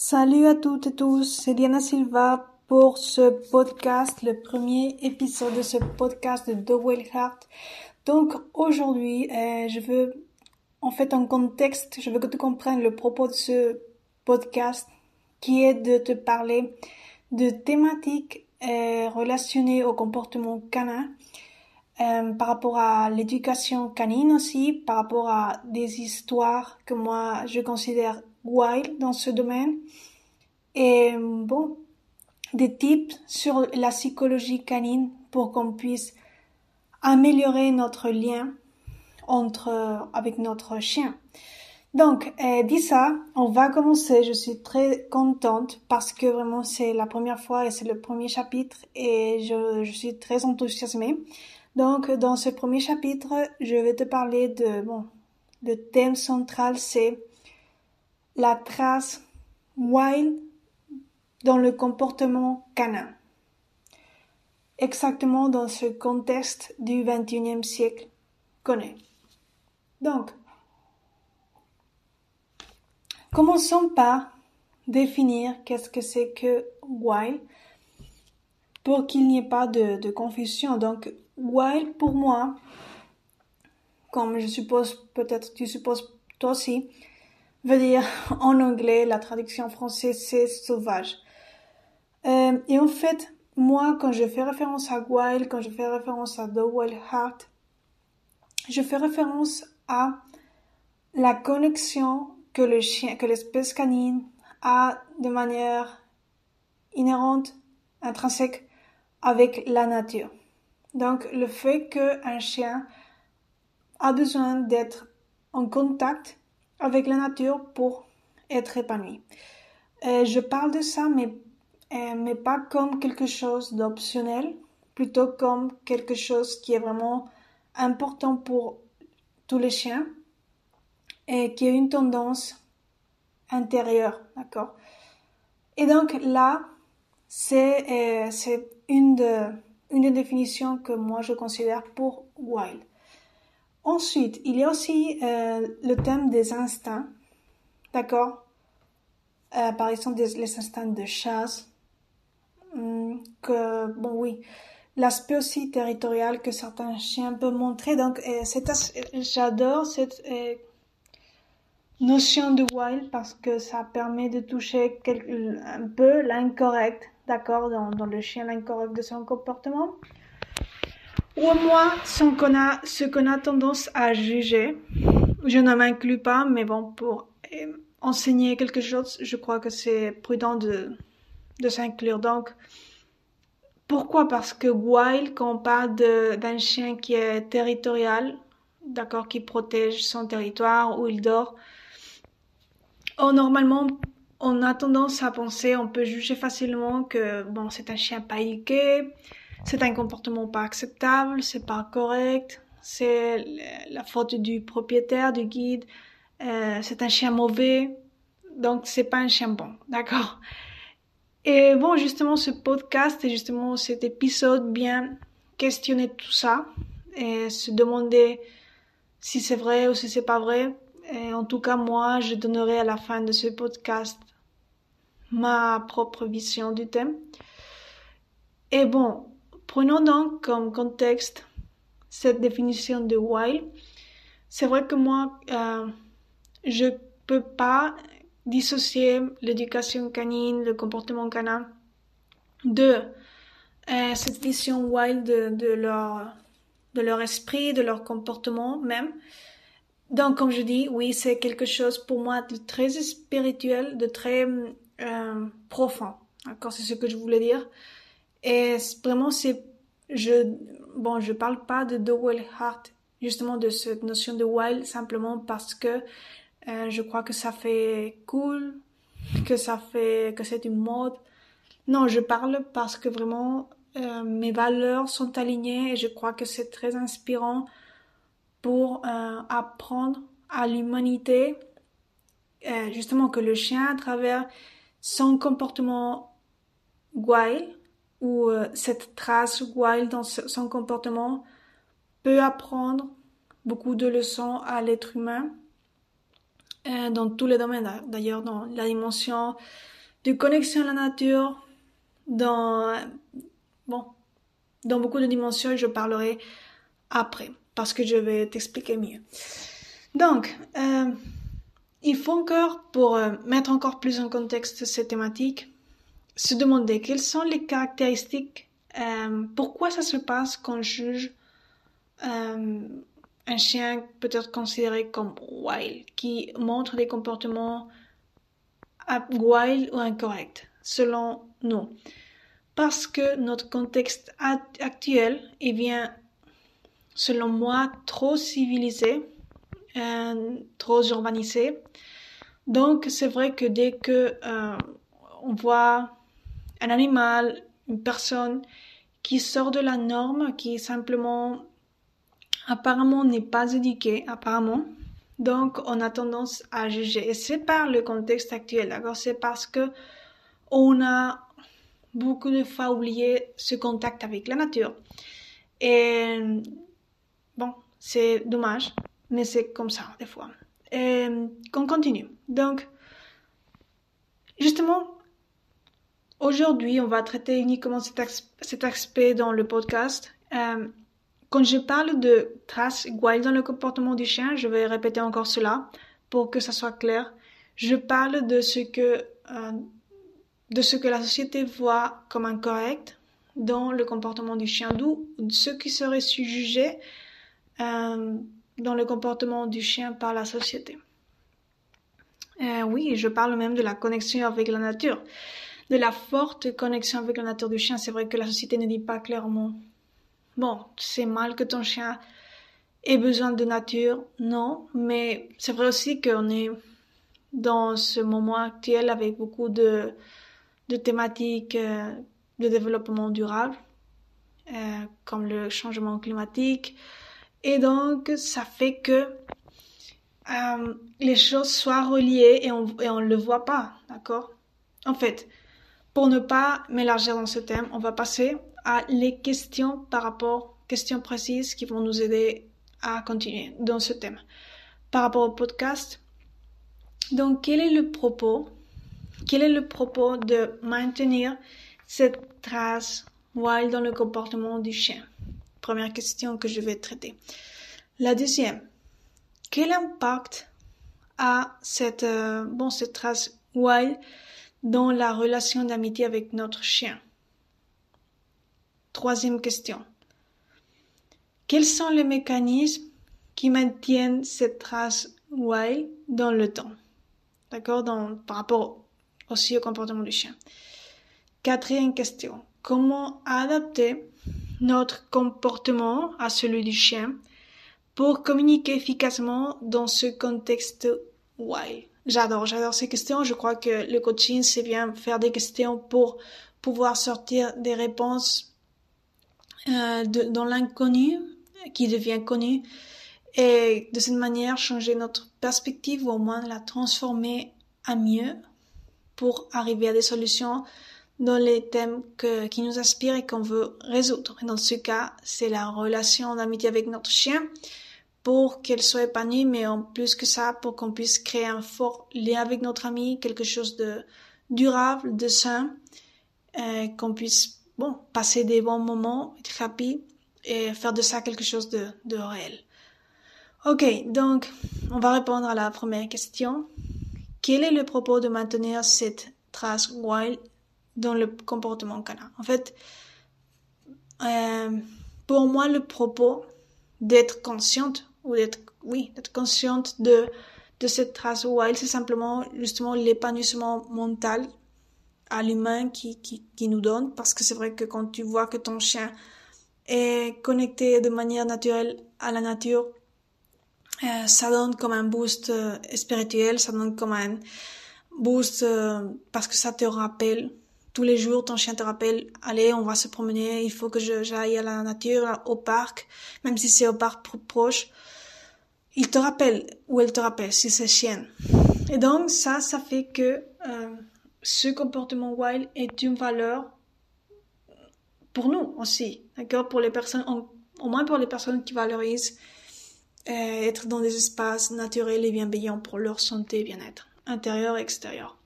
Salut à toutes et tous, c'est Diana Silva pour ce podcast, le premier épisode de ce podcast de The Heart. Donc aujourd'hui, euh, je veux en fait un contexte, je veux que tu comprennes le propos de ce podcast qui est de te parler de thématiques euh, relationnées au comportement canin euh, par rapport à l'éducation canine aussi, par rapport à des histoires que moi je considère wild dans ce domaine. Et bon, des tips sur la psychologie canine pour qu'on puisse améliorer notre lien entre avec notre chien. Donc, euh, dit ça, on va commencer. Je suis très contente parce que vraiment c'est la première fois et c'est le premier chapitre et je, je suis très enthousiasmée. Donc, dans ce premier chapitre, je vais te parler de, bon, le thème central, c'est la trace wild dans le comportement canin. Exactement dans ce contexte du XXIe siècle qu'on. Donc, commençons par définir qu'est-ce que c'est que wild pour qu'il n'y ait pas de, de confusion. Donc, Wild, pour moi, comme je suppose, peut-être tu supposes toi aussi, veut dire en anglais, la traduction française, c'est sauvage. Euh, et en fait, moi, quand je fais référence à wild, quand je fais référence à The Wild Heart, je fais référence à la connexion que le chien, que l'espèce canine a de manière inhérente, intrinsèque avec la nature. Donc, le fait qu'un chien a besoin d'être en contact avec la nature pour être épanoui. Euh, je parle de ça, mais, euh, mais pas comme quelque chose d'optionnel, plutôt comme quelque chose qui est vraiment important pour tous les chiens et qui a une tendance intérieure, d'accord? Et donc là, c'est euh, une de une définition que moi je considère pour wild. Ensuite, il y a aussi euh, le thème des instincts, d'accord? Euh, Par exemple, les instincts de chasse, hum, que, bon oui, l'aspect aussi territorial que certains chiens peuvent montrer. Donc, euh, j'adore cette notion de wild parce que ça permet de toucher un peu l'incorrect d'accord, dans, le chien l'incorrect de son comportement. Ou moins ce qu'on a, ce qu'on a tendance à juger. Je ne m'inclus pas, mais bon, pour euh, enseigner quelque chose, je crois que c'est prudent de, de s'inclure. Donc, pourquoi? Parce que wild, quand on parle d'un chien qui est territorial, d'accord, qui protège son territoire, où il dort, oh, normalement, on a tendance à penser, on peut juger facilement que bon, c'est un chien pas éduqué, c'est un comportement pas acceptable, c'est pas correct, c'est la faute du propriétaire, du guide, euh, c'est un chien mauvais, donc c'est pas un chien bon, d'accord? Et bon, justement, ce podcast et justement cet épisode bien questionner tout ça et se demander si c'est vrai ou si c'est pas vrai. Et en tout cas, moi, je donnerai à la fin de ce podcast ma propre vision du thème. Et bon, prenons donc comme contexte cette définition de wild. C'est vrai que moi, euh, je peux pas dissocier l'éducation canine, le comportement canin de euh, cette vision wild de, leur, de leur esprit, de leur comportement même. Donc, comme je dis, oui, c'est quelque chose pour moi de très spirituel, de très euh, profond. C'est ce que je voulais dire. Et vraiment, c'est, je, bon, je parle pas de The Wild Heart, justement de cette notion de wild, simplement parce que euh, je crois que ça fait cool, que ça fait, que c'est une mode. Non, je parle parce que vraiment, euh, mes valeurs sont alignées et je crois que c'est très inspirant pour euh, apprendre à l'humanité, justement que le chien, à travers son comportement wild ou euh, cette trace wild dans son comportement peut apprendre beaucoup de leçons à l'être humain euh, dans tous les domaines, d'ailleurs dans la dimension de connexion à la nature, dans, bon, dans beaucoup de dimensions, je parlerai après, parce que je vais t'expliquer mieux. Donc, euh, il faut encore, pour euh, mettre encore plus en contexte cette thématique, se demander quelles sont les caractéristiques, euh, pourquoi ça se passe qu'on juge euh, un chien peut-être considéré comme wild, qui montre des comportements wild ou incorrects, selon nous. Parce que notre contexte actuel est bien, selon moi, trop civilisé, euh, trop urbanisé. Donc, c'est vrai que dès que on voit un animal, une personne qui sort de la norme, qui simplement apparemment n'est pas éduqué, apparemment. Donc, on a tendance à juger. Et c'est par le contexte actuel, d'accord? C'est parce que on a beaucoup de fois oublié ce contact avec la nature. Et bon, c'est dommage, mais c'est comme ça, des fois. Et qu'on continue. Donc, justement, aujourd'hui, on va traiter uniquement cet, aspect dans le podcast. Euh, quand je parle de traces wild dans le comportement du chien, je vais répéter encore cela pour que ça soit clair. Je parle de ce que, euh, de ce que la société voit comme incorrect dans le comportement du chien, d'où ce qui serait jugé euh, dans le comportement du chien par la société. Euh, oui, je parle même de la connexion avec la nature, de la forte connexion avec la nature du chien. C'est vrai que la société ne dit pas clairement bon, c'est mal que ton chien ait besoin de nature, non, mais c'est vrai aussi qu'on est dans ce moment actuel avec beaucoup de, de thématiques euh, de développement durable, euh, comme le changement climatique. Et donc, ça fait que euh, les choses soient reliées et on ne le voit pas, d'accord? En fait, pour ne pas m'élargir dans ce thème, on va passer à les questions par rapport, questions précises qui vont nous aider à continuer dans ce thème. Par rapport au podcast, donc quel est le propos Quel est le propos de maintenir cette trace wild dans le comportement du chien? Première question que je vais traiter. La deuxième, quel impact a cette, euh, bon, cette trace wild dans la relation d'amitié avec notre chien Troisième question. Quels sont les mécanismes qui maintiennent cette trace wild dans le temps? D'accord? Par rapport aussi au comportement du chien. Quatrième question. Comment adapter notre comportement à celui du chien pour communiquer efficacement dans ce contexte wild? J'adore, j'adore ces questions. Je crois que le coaching, c'est bien faire des questions pour pouvoir sortir des réponses euh, dans l'inconnu qui devient connu et de cette manière changer notre perspective ou au moins la transformer à mieux pour arriver à des solutions dans les thèmes que, qui nous aspirent et qu'on veut résoudre. Dans ce cas, c'est la relation d'amitié avec notre chien pour qu'elle soit épanouie, mais en plus que ça, pour qu'on puisse créer un fort lien avec notre ami, quelque chose de durable, de sain, euh, qu'on puisse bon, passer des bons moments, être happy et faire de ça quelque chose de, réel. Ok, donc on va répondre à la première question. Quel est le propos de maintenir cette trace wild dans le comportement canin? En fait, euh, pour moi, le propos d'être consciente ou d'être, oui, d'être consciente de de cette trace wild, c'est simplement justement l'épanouissement mental à l'humain qui, qui, nous donne, parce que c'est vrai que quand tu vois que ton chien est connecté de manière naturelle à la nature, euh, ça donne comme un boost euh, spirituel, ça donne comme un boost euh, parce que ça te rappelle tous les jours, ton chien te rappelle, allez, on va se promener, il faut que j'aille à la nature, au parc, même si c'est au parc proche. Il te rappelle, ou elle te rappelle, si c'est chien. Et donc, ça, ça fait que ce comportement wild est une valeur pour nous aussi, d'accord? Pour les personnes, au moins pour les personnes qui valorisent être dans des espaces naturels et bienveillants pour leur santé et bien-être, intérieur et extérieur.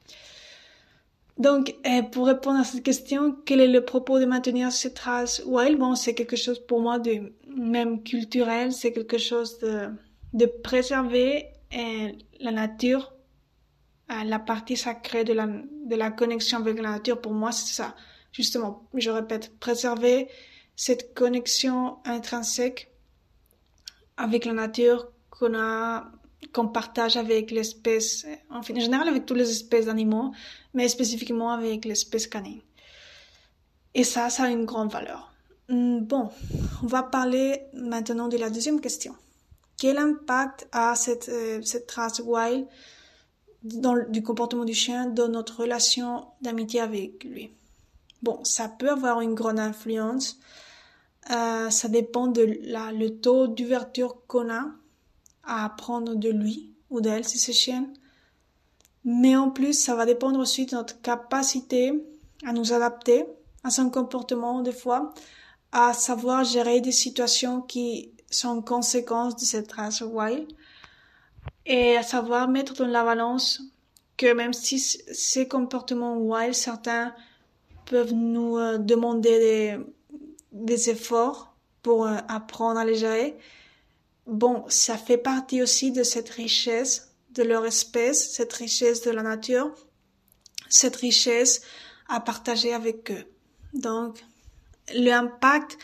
Donc, pour répondre à cette question, quel est le propos de maintenir cette trace wild? Bon, c'est quelque chose pour moi de même culturel, c'est quelque chose de, de préserver la nature, la partie sacrée de la, de la connexion avec la nature. Pour moi, c'est ça. Justement, je répète, préserver cette connexion intrinsèque avec la nature qu'on a qu'on partage avec l'espèce, en général avec toutes les espèces d'animaux, mais spécifiquement avec l'espèce canine. Et ça, ça a une grande valeur. Hmm, bon, on va parler maintenant de la deuxième question. Quel impact a cette, euh, cette trace wild dans, du comportement du chien dans notre relation d'amitié avec lui? Bon, ça peut avoir une grande influence. Euh, ça dépend de la, le taux d'ouverture qu'on a à apprendre de lui ou d'elle si c'est chienne. Mais en plus, ça va dépendre aussi de notre capacité à nous adapter à son comportement des fois, à savoir gérer des situations qui sont conséquences de cette race wild et à savoir mettre dans la balance que même si ces comportements wild, certains peuvent nous euh, demander des, efforts pour euh, apprendre à les gérer, bon, ça fait partie aussi de cette richesse de leur espèce, cette richesse de la nature, cette richesse à partager avec eux. Donc, l'impact,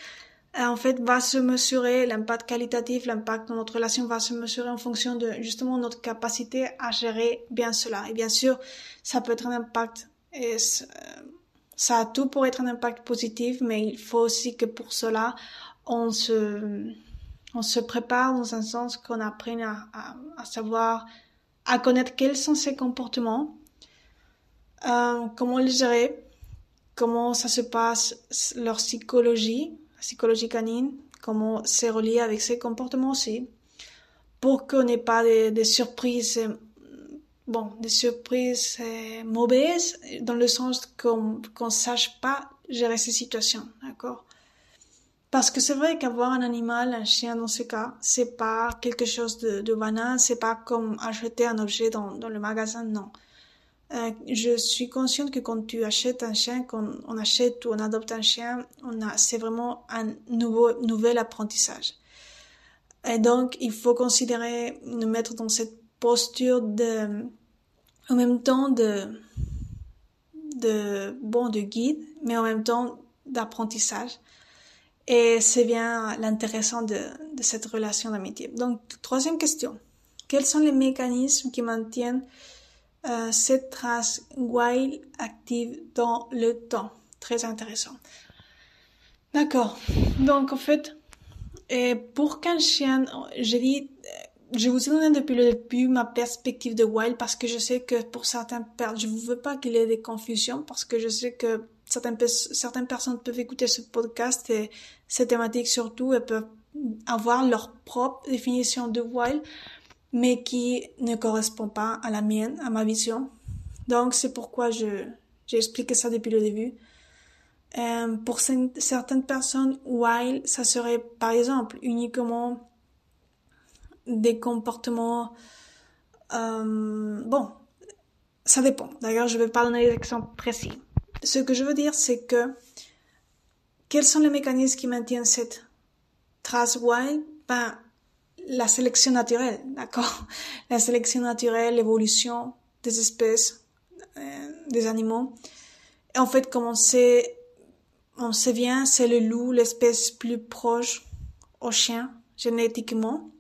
en fait, va se mesurer, l'impact qualitatif, l'impact de notre relation va se mesurer en fonction de, justement, notre capacité à gérer bien cela. Et bien sûr, ça peut être un impact, euh, ça a tout pour être un impact positif, mais il faut aussi que pour cela, on se, prépare dans un sens qu'on apprenne à, savoir, à connaître quels sont ces comportements, euh, comment les gérer, comment ça se passe, leur psychologie, psychologie canine, comment c'est relié avec ces comportements aussi, pour qu'on n'ait pas des, surprises, bon, des surprises mauvaises, dans le sens qu'on qu'on sache pas gérer ces situations, d'accord parce que c'est vrai qu'avoir un animal, un chien dans ce cas, c'est pas quelque chose de, de banal, c'est pas comme acheter un objet dans, dans le magasin, non. Euh, je suis consciente que quand tu achètes un chien, quand on achète ou on adopte un chien, c'est vraiment un nouveau, nouvel apprentissage. Et donc, il faut considérer, nous mettre dans cette posture de, en même temps de, de, bon, de guide, mais en même temps d'apprentissage. Et c'est bien l'intéressant de, cette relation d'amitié. Donc, troisième question. Quels sont les mécanismes qui maintiennent cette trace wild active dans le temps? Très intéressant. D'accord. Donc, en fait, et pour qu'un chien, je dis, je vous ai donné depuis le début ma perspective de wild parce que je sais que pour certains, je ne veux pas qu'il y ait des confusions parce que je sais que certaines, personnes peuvent écouter ce podcast et ces thématiques surtout et peuvent avoir leur propre définition de wild, mais qui ne correspond pas à la mienne, à ma vision. Donc c'est pourquoi je j'ai expliqué ça depuis le début. Euh, pour certaines personnes, wild, ça serait par exemple uniquement des comportements. Euh, bon, ça dépend. D'ailleurs, je vais pas donner des exemples précis. Ce que je veux dire, c'est que quels sont les mécanismes qui maintiennent cette trace wild Ben, la sélection naturelle, d'accord? La sélection naturelle, l'évolution des espèces, euh, des animaux. Et en fait, comme on sait, on sait bien, c'est le loup, l'espèce plus proche au chien, génétiquement.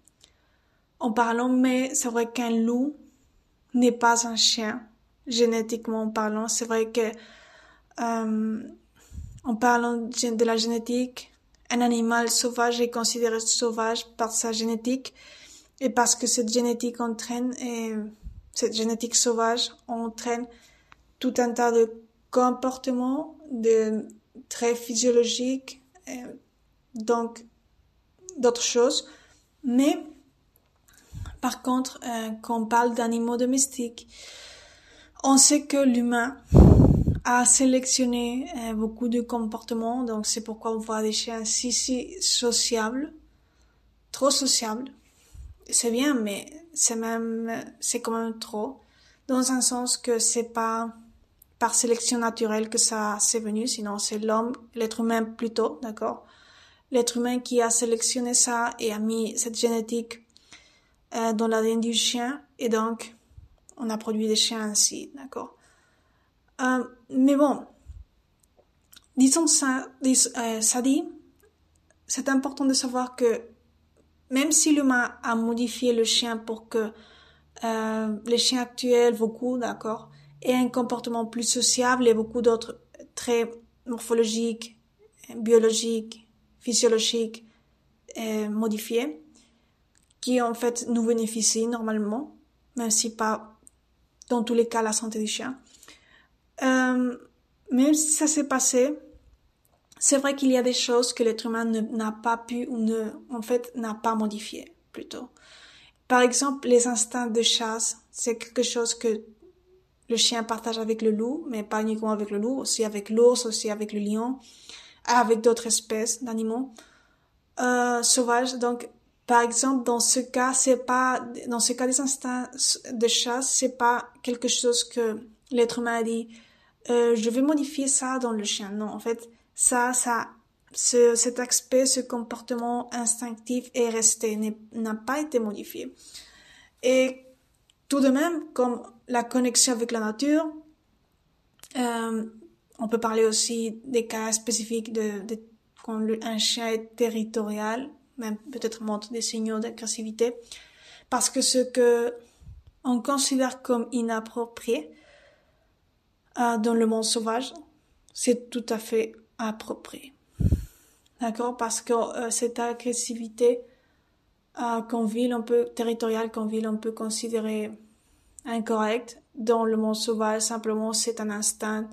En parlant, mais c'est vrai qu'un loup n'est pas un chien, génétiquement parlant. C'est vrai que euh, en parlant de la génétique, un animal sauvage est considéré sauvage par sa génétique et parce que cette génétique entraîne et cette génétique sauvage entraîne tout un tas de comportements, de traits physiologiques, donc d'autres choses. Mais par contre, euh, quand on parle d'animaux domestiques, on sait que l'humain a sélectionné euh, beaucoup de comportements, donc c'est pourquoi on voit des chiens si, si sociables, trop sociables, c'est bien, mais c'est même, c'est quand même trop. Dans un sens que c'est pas par sélection naturelle que ça s'est venu, sinon c'est l'homme, l'être humain plutôt, d'accord? L'être humain qui a sélectionné ça et a mis cette génétique euh, dans l'ADN du chien, et donc on a produit des chiens ainsi, d'accord? Euh, mais bon, disons ça, euh, ça dit, c'est important de savoir que même si l'humain a modifié le chien pour que euh, les chiens actuels, beaucoup, d'accord, aient un comportement plus sociable et beaucoup d'autres traits morphologiques, biologiques, physiologiques euh, modifiés, qui en fait nous bénéficient normalement, même si pas dans tous les cas la santé du chien. Euh, même si ça s'est passé, c'est vrai qu'il y a des choses que l'être humain n'a pas pu ou ne, en fait, n'a pas modifié, plutôt. Par exemple, les instincts de chasse, c'est quelque chose que le chien partage avec le loup, mais pas uniquement avec le loup, aussi avec l'ours, aussi avec le lion, avec d'autres espèces d'animaux euh, sauvages. Donc, par exemple, dans ce cas, c'est pas, dans ce cas des instincts de chasse, c'est pas quelque chose que l'être humain a dit, euh, je vais modifier ça dans le chien. Non, en fait, ça, ça, ce, cet aspect, ce comportement instinctif est resté, n'a pas été modifié. Et tout de même, comme la connexion avec la nature, euh, on peut parler aussi des cas spécifiques de, de quand un chien est territorial, même peut-être montre des signaux d'agressivité, parce que ce que on considère comme inapproprié dans le monde sauvage, c'est tout à fait approprié. D'accord? Parce que euh, cette agressivité euh, qu'on vit un territoriale, qu'on vit on peut considérer incorrecte. Dans le monde sauvage, simplement, c'est un instinct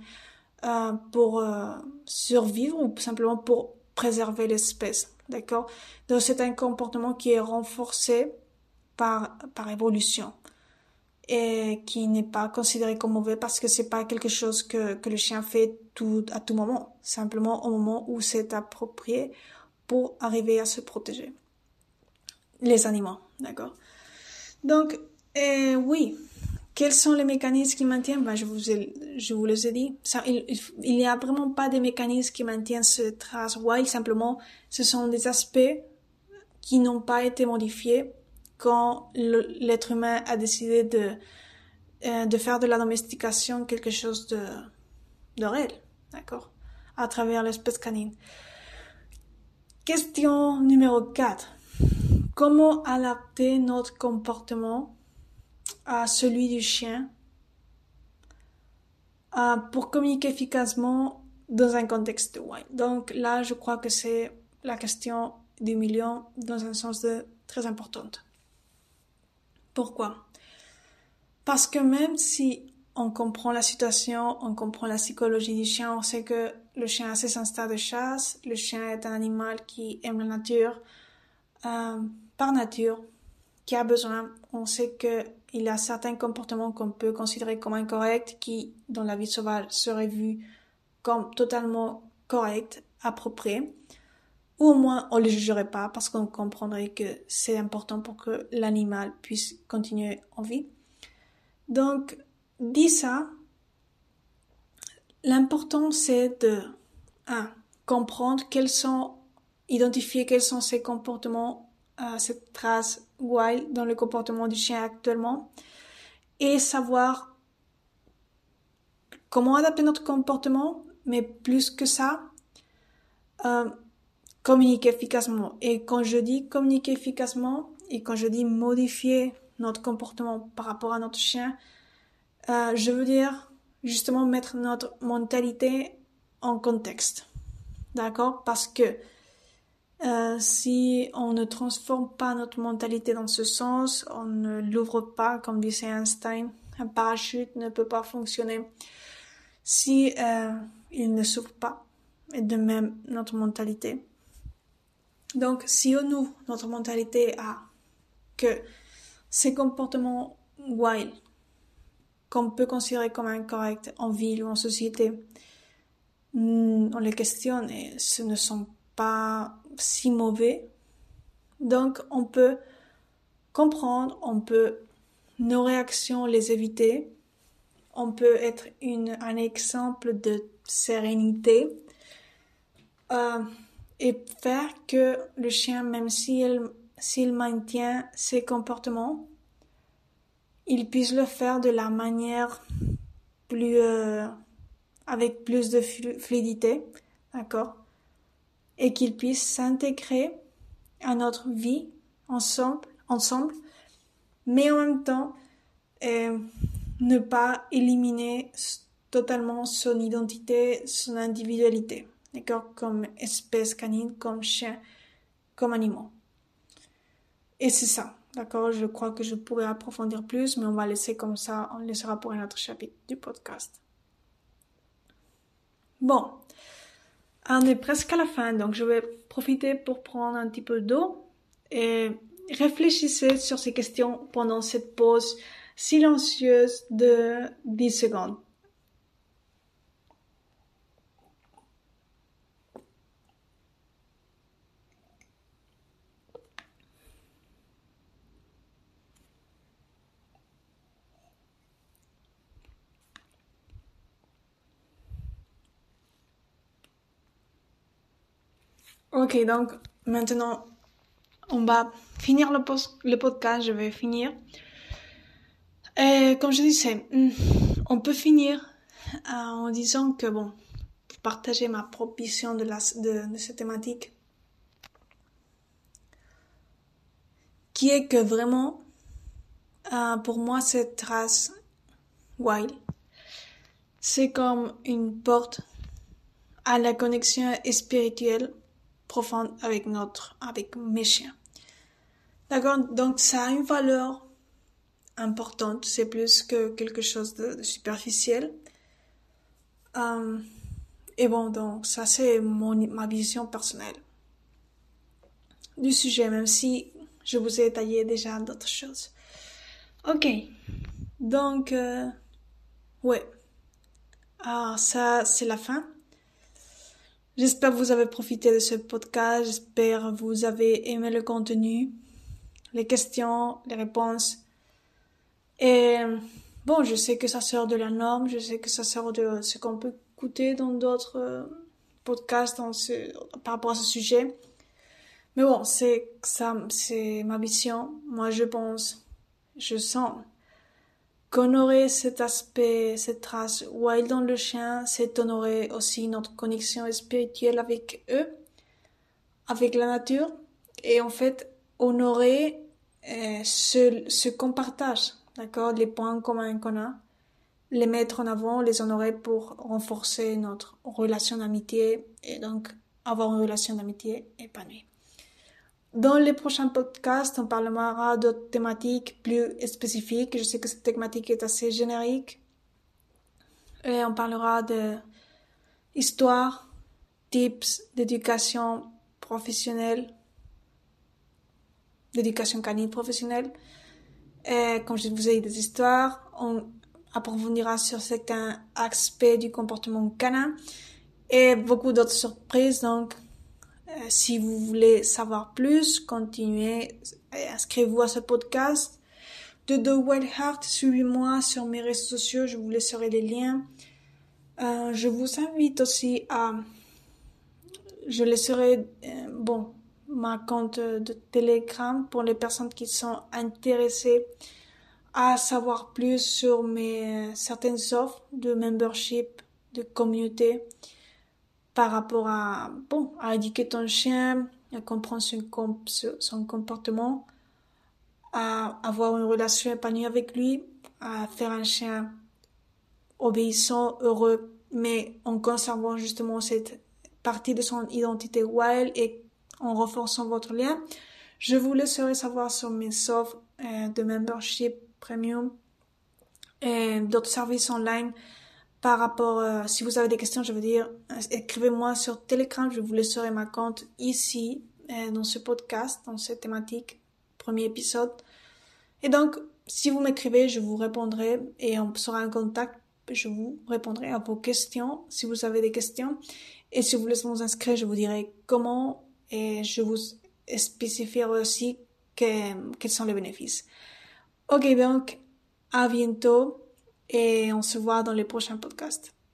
euh, pour euh, survivre ou simplement pour préserver l'espèce. D'accord? Donc c'est un comportement qui est renforcé par, par évolution et qui n'est pas considéré comme mauvais parce que c'est pas quelque chose que, que le chien fait tout, à tout moment, simplement au moment où c'est approprié pour arriver à se protéger. Les animaux, d'accord. Donc, euh, oui, quels sont les mécanismes qui maintiennent? Ben, je, vous ai, je vous les ai dit. Il n'y a vraiment pas de mécanismes qui maintiennent ce trace wild, simplement ce sont des aspects qui n'ont pas été modifiés quand l'être humain a décidé de, euh, de faire de la domestication quelque chose de, de réel, d'accord, à travers l'espèce canine. Question numéro 4. Comment adapter notre comportement à celui du chien euh, pour communiquer efficacement dans un contexte wild. Donc là, je crois que c'est la question du million dans un sens de très importante. Pourquoi? Parce que même si on comprend la situation, on comprend la psychologie du chien, on sait que le chien a ses instincts de chasse, le chien est un animal qui aime la nature euh, par nature, qui a besoin, on sait qu'il y a certains comportements qu'on peut considérer comme incorrects qui, dans la vie sauvage, seraient vus comme totalement corrects, appropriés ou au moins on ne le jugerait pas parce qu'on comprendrait que c'est important pour que l'animal puisse continuer en vie. Donc, dit ça, l'important c'est de comprendre quels sont, identifier quels sont ces comportements, euh, cette trace wild dans le comportement du chien actuellement et savoir comment adapter notre comportement, mais plus que ça, euh, communiquer efficacement. Et quand je dis communiquer efficacement et quand je dis modifier notre comportement par rapport à notre chien, euh, je veux dire justement mettre notre mentalité en contexte. D'accord? Parce que euh, si on ne transforme pas notre mentalité dans ce sens, on ne l'ouvre pas, comme disait Einstein, un parachute ne peut pas fonctionner si euh, il ne s'ouvre pas. Et de même notre mentalité. Donc, si nous, notre mentalité a que ces comportements wild, qu'on peut considérer comme incorrects en ville ou en société, hmm, on les questionne et ce ne sont pas si mauvais. Donc, on peut comprendre, on peut nos réactions les éviter, on peut être une, un exemple de sérénité euh, et faire que le chien, même s'il s'il maintient ses comportements, il puisse le faire de la manière plus euh, avec plus de fluidité, d'accord, et qu'il puisse s'intégrer à notre vie ensemble, mais en même temps euh, ne pas éliminer totalement son identité, son individualité, d'accord, comme espèce canine, comme chien, comme animal. Et c'est ça, d'accord Je crois que je pourrais approfondir plus, mais on va laisser comme ça, on laissera pour un autre chapitre du podcast. Bon, on est presque à la fin, donc je vais profiter pour prendre un petit peu d'eau et réfléchissez sur ces questions pendant cette pause silencieuse de 10 secondes. Ok, donc maintenant, on va finir le, le podcast, je vais finir. Et comme je disais, hmm, on peut finir euh, en disant que, bon, pour partager ma propre vision de, la, de cette thématique, qui est que vraiment, euh, pour moi, cette race wild, c'est comme une porte à la connexion spirituelle profonde avec notre, avec mes chiens. D'accord? Donc, ça a une valeur importante. C'est plus que quelque chose de, superficiel. Euh, et bon, donc, ça, c'est mon, ma vision personnelle du sujet, même si je vous ai détaillé déjà d'autres choses. Ok. Donc, euh, ouais. Ah, ça, c'est la fin. J'espère que vous avez profité de ce podcast. J'espère que vous avez aimé le contenu, les questions, les réponses. Et bon, je sais que ça sort de la norme. Je sais que ça sort de ce qu'on peut écouter dans d'autres euh, podcasts par rapport à ce sujet. Mais bon, c'est ça, c'est ma vision. Moi, je pense, je sens qu'honorer cet aspect, cette trace wild dans le chien, c'est honorer aussi notre connexion spirituelle avec eux, avec la nature, et en fait honorer euh, ce, ce qu'on partage, d'accord, les points communs qu'on a, les mettre en avant, les honorer pour renforcer notre relation d'amitié et donc avoir une relation d'amitié épanouie. Dans les prochains podcasts, on parlera d'autres thématiques plus spécifiques. Je sais que cette thématique est assez générique. Et on parlera de histoire, tips d'éducation professionnelle, d'éducation canine professionnelle. Et comme je vous ai dit des histoires, on approfondira sur certains aspects du comportement canin et beaucoup d'autres surprises. Donc, si vous voulez savoir plus, continuez, inscrivez-vous à ce podcast. De The Wild Heart, suivez-moi sur mes réseaux sociaux, je vous laisserai les liens. Euh, je vous invite aussi à, je laisserai, euh, bon, ma compte de Telegram pour les personnes qui sont intéressées à savoir plus sur mes certaines offres de membership, de communauté par rapport à, bon, à éduquer ton chien, à comprendre son, son comportement, à avoir une relation épanouie avec lui, à faire un chien obéissant, heureux, mais en conservant justement cette partie de son identité wild et en renforçant votre lien. Je vous laisserai savoir sur mes offres euh, de membership premium et d'autres services online par rapport, euh, si vous avez des questions, je veux dire, écrivez-moi sur Telegram, je vous laisserai ma compte ici, euh, dans ce podcast, dans cette thématique, premier épisode. Et donc, si vous m'écrivez, je vous répondrai et on sera en contact. Je vous répondrai à vos questions, si vous avez des questions. Et si vous voulez vous inscrire, je vous dirai comment et je vous spécifierai aussi quels sont les bénéfices. Ok, donc à bientôt et on se voit dans les prochains podcasts.